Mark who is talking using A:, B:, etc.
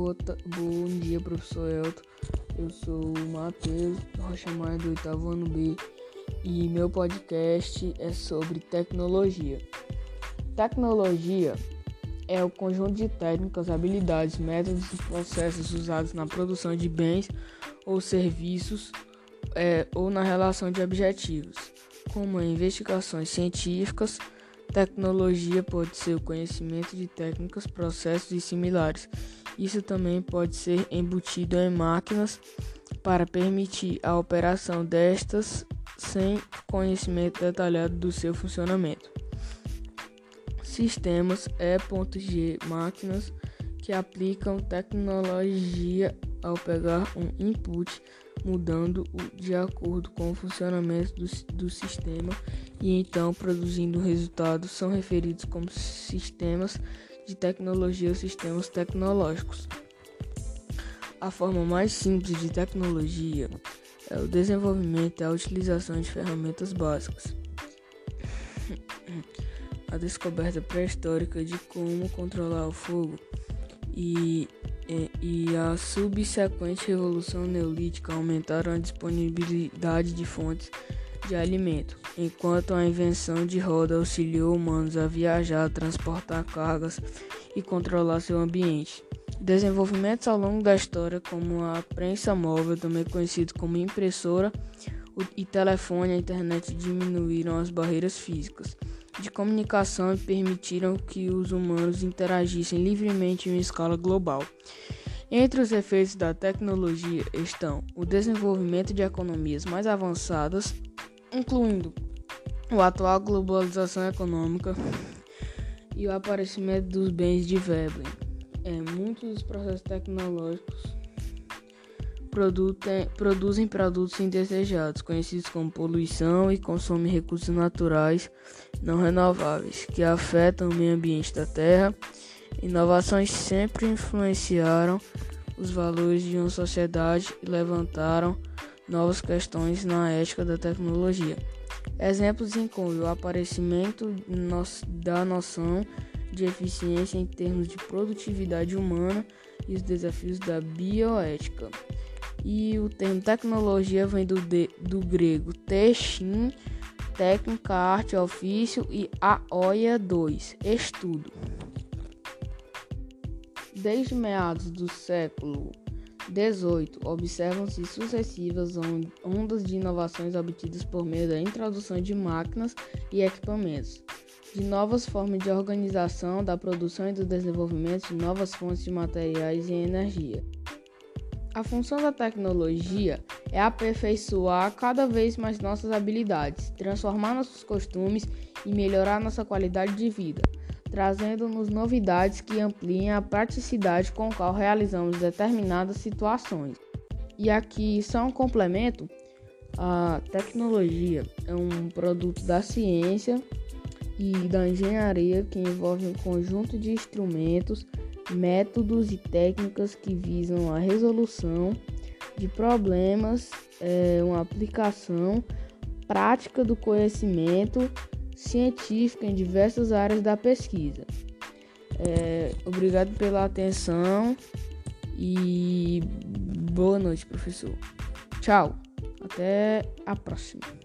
A: Boa, bom dia, professor Elton. Eu sou o Matheus Rocha Maia do oitavo ano B e meu podcast é sobre tecnologia. Tecnologia é o conjunto de técnicas, habilidades, métodos e processos usados na produção de bens ou serviços é, ou na relação de objetivos, como investigações científicas Tecnologia pode ser o conhecimento de técnicas, processos e similares. Isso também pode ser embutido em máquinas para permitir a operação destas sem conhecimento detalhado do seu funcionamento. Sistemas E.G máquinas que aplicam tecnologia ao pegar um input mudando-o de acordo com o funcionamento do, do sistema e então produzindo resultados são referidos como sistemas de tecnologia ou sistemas tecnológicos. A forma mais simples de tecnologia é o desenvolvimento e a utilização de ferramentas básicas. A descoberta pré-histórica de como controlar o fogo e e a subsequente revolução neolítica aumentaram a disponibilidade de fontes de alimento, enquanto a invenção de roda auxiliou humanos a viajar, transportar cargas e controlar seu ambiente. Desenvolvimentos ao longo da história, como a prensa móvel, também conhecido como impressora, e telefone e a internet diminuíram as barreiras físicas de comunicação e permitiram que os humanos interagissem livremente em escala global. Entre os efeitos da tecnologia estão o desenvolvimento de economias mais avançadas, incluindo a atual globalização econômica e o aparecimento dos bens de Veblen. É, muitos dos processos tecnológicos produzem produtos indesejados, conhecidos como poluição, e consomem recursos naturais não renováveis, que afetam o meio ambiente da Terra. Inovações sempre influenciaram os valores de uma sociedade e levantaram novas questões na ética da tecnologia. Exemplos incluem o aparecimento da noção de eficiência em termos de produtividade humana e os desafios da bioética. E o termo tecnologia vem do, de, do grego techin, técnica, arte, ofício e aoia 2, estudo. Desde meados do século 18, observam-se sucessivas ondas de inovações obtidas por meio da introdução de máquinas e equipamentos, de novas formas de organização da produção e do desenvolvimento de novas fontes de materiais e energia. A função da tecnologia é aperfeiçoar cada vez mais nossas habilidades, transformar nossos costumes e melhorar nossa qualidade de vida, trazendo-nos novidades que ampliem a praticidade com a qual realizamos determinadas situações. E aqui só um complemento: a tecnologia é um produto da ciência e da engenharia que envolve um conjunto de instrumentos métodos e técnicas que visam a resolução de problemas, é, uma aplicação prática do conhecimento científico em diversas áreas da pesquisa. É, obrigado pela atenção e boa noite, professor. Tchau, até a próxima.